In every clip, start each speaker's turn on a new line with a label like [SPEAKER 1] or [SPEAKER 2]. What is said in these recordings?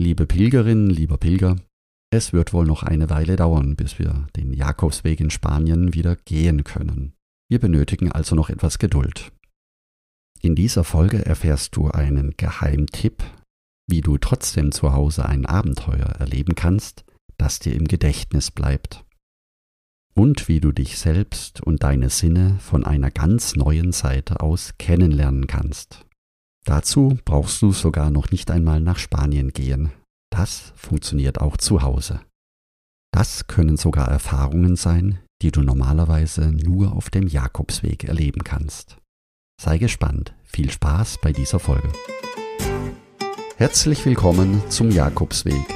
[SPEAKER 1] Liebe Pilgerin, lieber Pilger, es wird wohl noch eine Weile dauern, bis wir den Jakobsweg in Spanien wieder gehen können. Wir benötigen also noch etwas Geduld. In dieser Folge erfährst du einen Geheimtipp, wie du trotzdem zu Hause ein Abenteuer erleben kannst, das dir im Gedächtnis bleibt. Und wie du dich selbst und deine Sinne von einer ganz neuen Seite aus kennenlernen kannst. Dazu brauchst du sogar noch nicht einmal nach Spanien gehen. Das funktioniert auch zu Hause. Das können sogar Erfahrungen sein, die du normalerweise nur auf dem Jakobsweg erleben kannst. Sei gespannt. Viel Spaß bei dieser Folge. Herzlich willkommen zum Jakobsweg.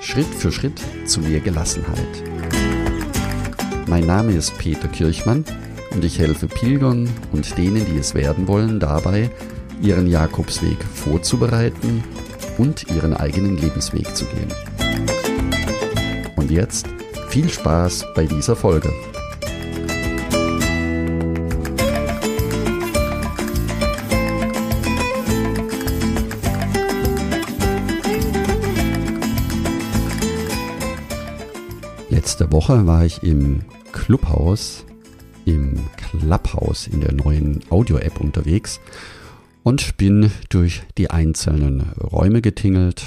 [SPEAKER 1] Schritt für Schritt zu mehr Gelassenheit. Mein Name ist Peter Kirchmann und ich helfe Pilgern und denen, die es werden wollen, dabei, ihren Jakobsweg vorzubereiten und ihren eigenen Lebensweg zu gehen. Und jetzt viel Spaß bei dieser Folge. Letzte Woche war ich im Clubhaus, im Clubhouse in der neuen Audio-App unterwegs und bin durch die einzelnen Räume getingelt.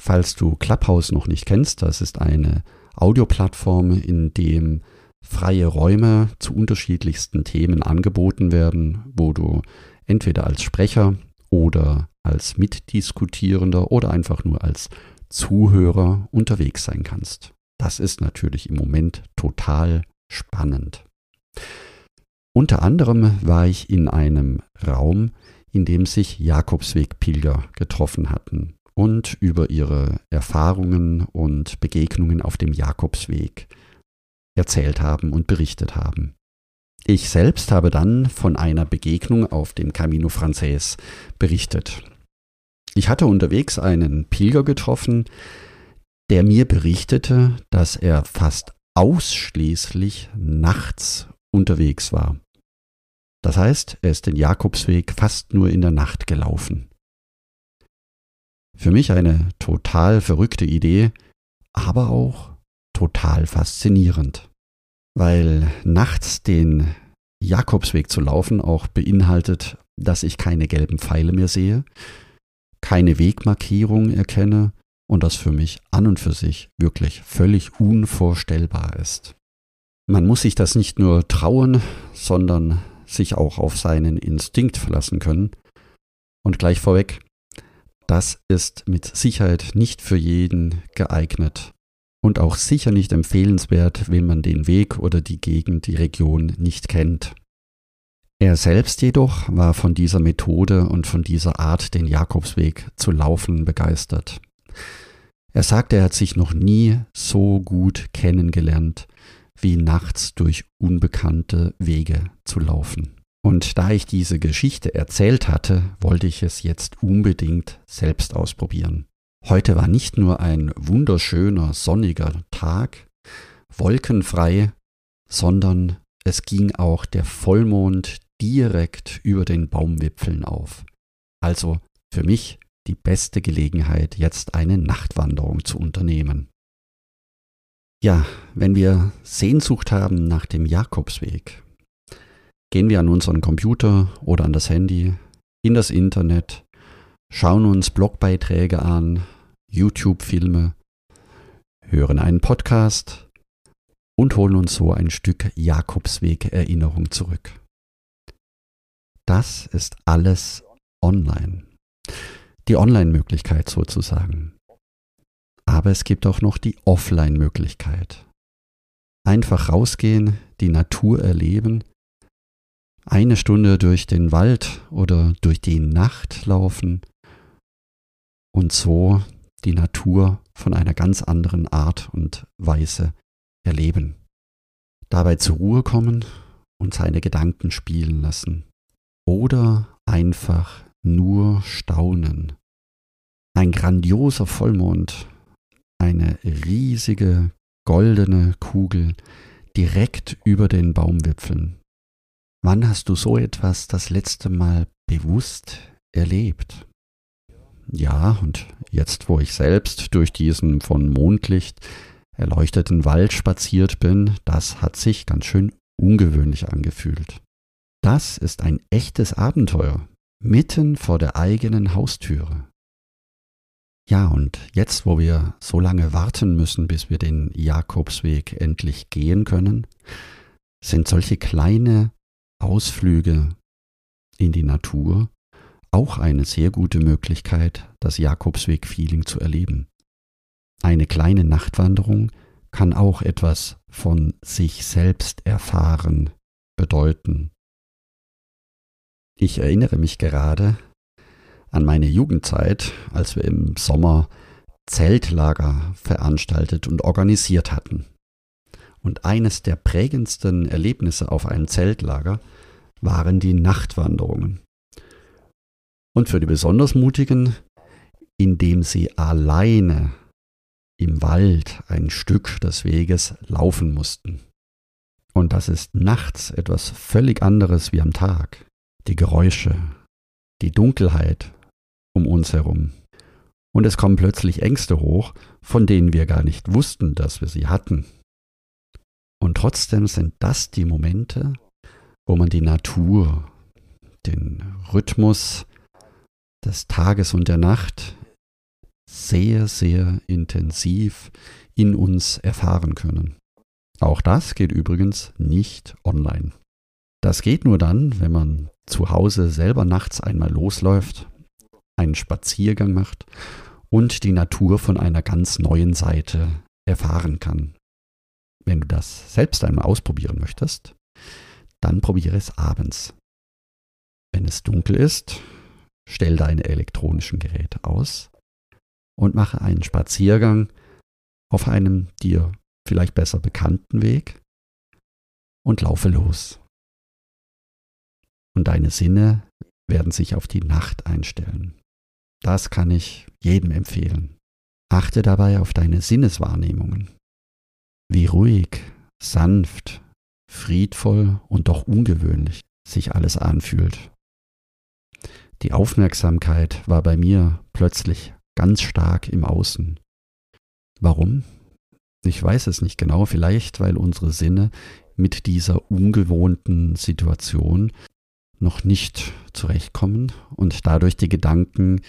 [SPEAKER 1] Falls du Clubhouse noch nicht kennst, das ist eine Audioplattform, in dem freie Räume zu unterschiedlichsten Themen angeboten werden, wo du entweder als Sprecher oder als Mitdiskutierender oder einfach nur als Zuhörer unterwegs sein kannst. Das ist natürlich im Moment total spannend. Unter anderem war ich in einem Raum, in dem sich Jakobswegpilger getroffen hatten und über ihre Erfahrungen und Begegnungen auf dem Jakobsweg erzählt haben und berichtet haben. Ich selbst habe dann von einer Begegnung auf dem Camino Frances berichtet. Ich hatte unterwegs einen Pilger getroffen, der mir berichtete, dass er fast ausschließlich nachts unterwegs war. Das heißt, er ist den Jakobsweg fast nur in der Nacht gelaufen. Für mich eine total verrückte Idee, aber auch total faszinierend, weil nachts den Jakobsweg zu laufen auch beinhaltet, dass ich keine gelben Pfeile mehr sehe, keine Wegmarkierung erkenne und das für mich an und für sich wirklich völlig unvorstellbar ist. Man muss sich das nicht nur trauen, sondern sich auch auf seinen Instinkt verlassen können. Und gleich vorweg, das ist mit Sicherheit nicht für jeden geeignet und auch sicher nicht empfehlenswert, wenn man den Weg oder die Gegend, die Region nicht kennt. Er selbst jedoch war von dieser Methode und von dieser Art, den Jakobsweg zu laufen, begeistert. Er sagte, er hat sich noch nie so gut kennengelernt wie nachts durch unbekannte Wege zu laufen. Und da ich diese Geschichte erzählt hatte, wollte ich es jetzt unbedingt selbst ausprobieren. Heute war nicht nur ein wunderschöner sonniger Tag, wolkenfrei, sondern es ging auch der Vollmond direkt über den Baumwipfeln auf. Also für mich die beste Gelegenheit, jetzt eine Nachtwanderung zu unternehmen. Ja, wenn wir Sehnsucht haben nach dem Jakobsweg, gehen wir an unseren Computer oder an das Handy, in das Internet, schauen uns Blogbeiträge an, YouTube-Filme, hören einen Podcast und holen uns so ein Stück Jakobsweg-Erinnerung zurück. Das ist alles online. Die Online-Möglichkeit sozusagen. Aber es gibt auch noch die Offline-Möglichkeit. Einfach rausgehen, die Natur erleben, eine Stunde durch den Wald oder durch die Nacht laufen und so die Natur von einer ganz anderen Art und Weise erleben. Dabei zur Ruhe kommen und seine Gedanken spielen lassen. Oder einfach nur staunen. Ein grandioser Vollmond eine riesige goldene Kugel direkt über den Baumwipfeln. Wann hast du so etwas das letzte Mal bewusst erlebt? Ja, und jetzt, wo ich selbst durch diesen von Mondlicht erleuchteten Wald spaziert bin, das hat sich ganz schön ungewöhnlich angefühlt. Das ist ein echtes Abenteuer, mitten vor der eigenen Haustüre. Ja, und jetzt, wo wir so lange warten müssen, bis wir den Jakobsweg endlich gehen können, sind solche kleine Ausflüge in die Natur auch eine sehr gute Möglichkeit, das Jakobsweg-Feeling zu erleben. Eine kleine Nachtwanderung kann auch etwas von sich selbst erfahren bedeuten. Ich erinnere mich gerade an meine Jugendzeit, als wir im Sommer Zeltlager veranstaltet und organisiert hatten. Und eines der prägendsten Erlebnisse auf einem Zeltlager waren die Nachtwanderungen. Und für die besonders Mutigen, indem sie alleine im Wald ein Stück des Weges laufen mussten. Und das ist nachts etwas völlig anderes wie am Tag. Die Geräusche, die Dunkelheit um uns herum. Und es kommen plötzlich Ängste hoch, von denen wir gar nicht wussten, dass wir sie hatten. Und trotzdem sind das die Momente, wo man die Natur, den Rhythmus des Tages und der Nacht sehr, sehr intensiv in uns erfahren können. Auch das geht übrigens nicht online. Das geht nur dann, wenn man zu Hause selber nachts einmal losläuft, einen Spaziergang macht und die Natur von einer ganz neuen Seite erfahren kann. Wenn du das selbst einmal ausprobieren möchtest, dann probiere es abends. Wenn es dunkel ist, stell deine elektronischen Geräte aus und mache einen Spaziergang auf einem dir vielleicht besser bekannten Weg und laufe los. Und deine Sinne werden sich auf die Nacht einstellen. Das kann ich jedem empfehlen. Achte dabei auf deine Sinneswahrnehmungen. Wie ruhig, sanft, friedvoll und doch ungewöhnlich sich alles anfühlt. Die Aufmerksamkeit war bei mir plötzlich ganz stark im Außen. Warum? Ich weiß es nicht genau, vielleicht weil unsere Sinne mit dieser ungewohnten Situation noch nicht zurechtkommen und dadurch die Gedanken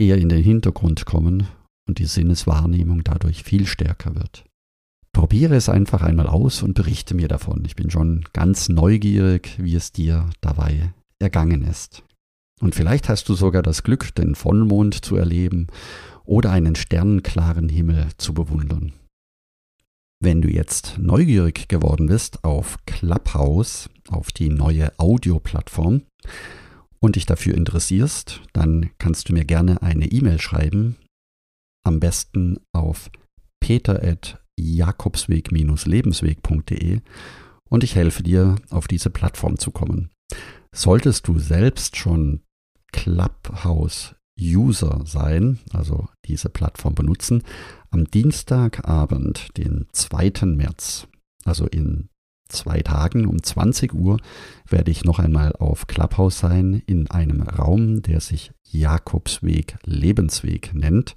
[SPEAKER 1] eher in den Hintergrund kommen und die Sinneswahrnehmung dadurch viel stärker wird. Probiere es einfach einmal aus und berichte mir davon. Ich bin schon ganz neugierig, wie es dir dabei ergangen ist. Und vielleicht hast du sogar das Glück, den Vollmond zu erleben oder einen sternenklaren Himmel zu bewundern. Wenn du jetzt neugierig geworden bist auf Clubhouse, auf die neue Audioplattform und dich dafür interessierst, dann kannst du mir gerne eine E-Mail schreiben, am besten auf peter.jakobsweg-lebensweg.de und ich helfe dir, auf diese Plattform zu kommen. Solltest du selbst schon Clubhouse-User sein, also diese Plattform benutzen, am Dienstagabend, den 2. März, also in zwei Tagen um 20 Uhr, werde ich noch einmal auf Clubhouse sein, in einem Raum, der sich Jakobsweg Lebensweg nennt.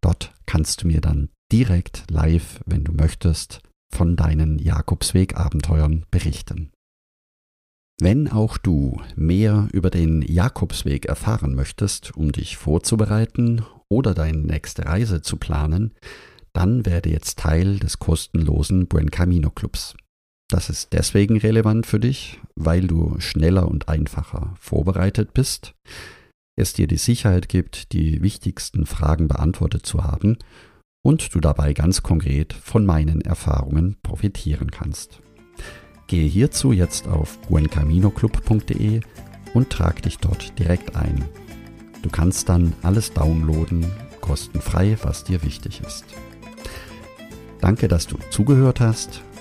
[SPEAKER 1] Dort kannst du mir dann direkt live, wenn du möchtest, von deinen Jakobsweg-Abenteuern berichten. Wenn auch du mehr über den Jakobsweg erfahren möchtest, um dich vorzubereiten oder deine nächste Reise zu planen, dann werde jetzt Teil des kostenlosen Buen Camino Clubs. Das ist deswegen relevant für dich, weil du schneller und einfacher vorbereitet bist, es dir die Sicherheit gibt, die wichtigsten Fragen beantwortet zu haben und du dabei ganz konkret von meinen Erfahrungen profitieren kannst. Gehe hierzu jetzt auf buencaminoclub.de und trag dich dort direkt ein. Du kannst dann alles downloaden, kostenfrei, was dir wichtig ist. Danke, dass du zugehört hast